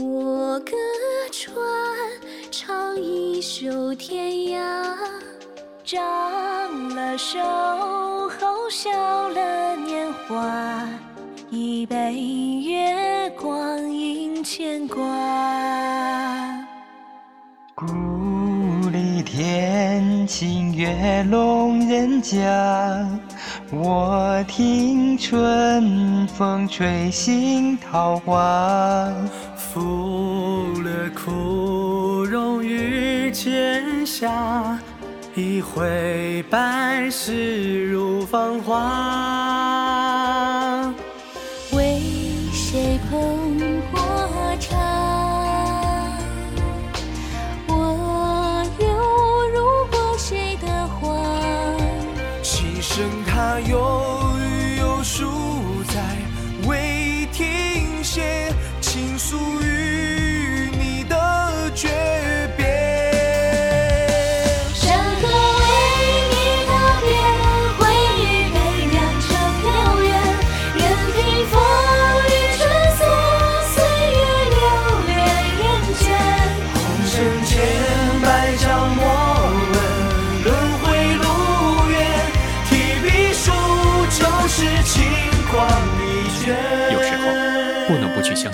我歌传，唱一宿天涯。长了手后笑了年华，一杯月光映牵挂。故里天晴月笼人家，我听春风吹醒桃花。赋略枯荣于剑下。一挥百世如芳华，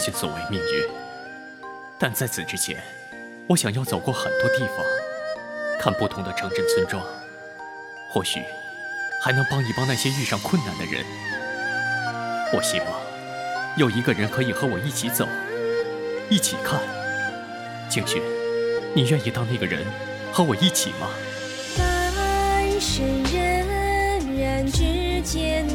能不去相信所谓命运，但在此之前，我想要走过很多地方，看不同的城镇村庄，或许还能帮一帮那些遇上困难的人。我希望有一个人可以和我一起走，一起看。景雪，你愿意当那个人，和我一起吗？半生荏苒，之间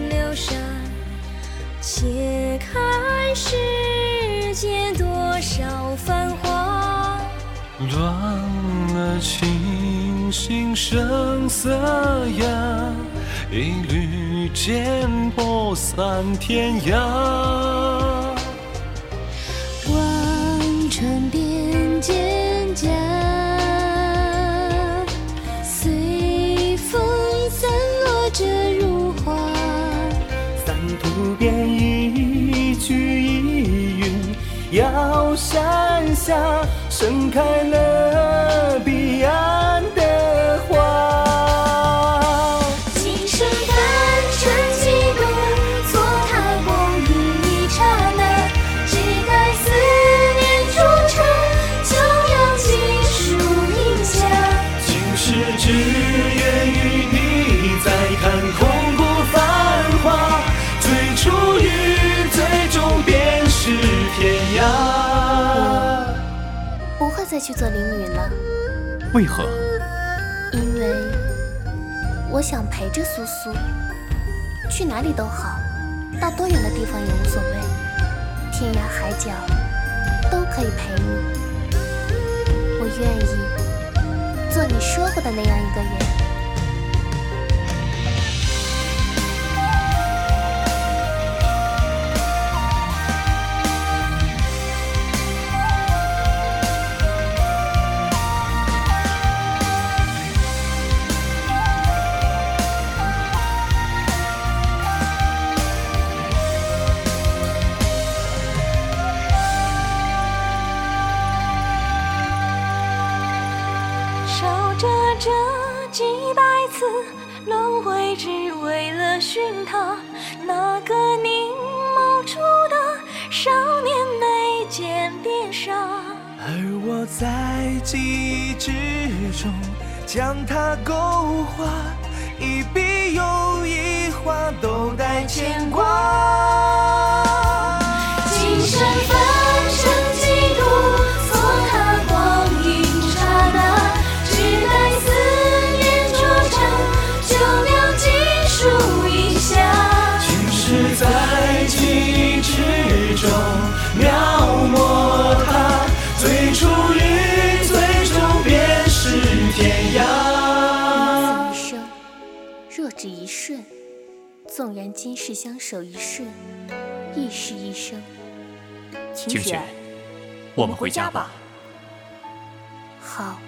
色哑，一缕剑魄散天涯。望穿边蒹葭，随风散落着如花。三途边。遥山下，盛开了彼岸再去做灵女了。为何？因为我想陪着苏苏，去哪里都好，到多远的地方也无所谓，天涯海角都可以陪你。我愿意做你说过的那样一个人。轮回只为了寻他，那个凝眸处的少年眉间变傻。而我在记忆之中将它勾画，一笔又一画都带牵挂。今生只一瞬，纵然今世相守一瞬，亦是一生。晴雪，我们回家吧。好。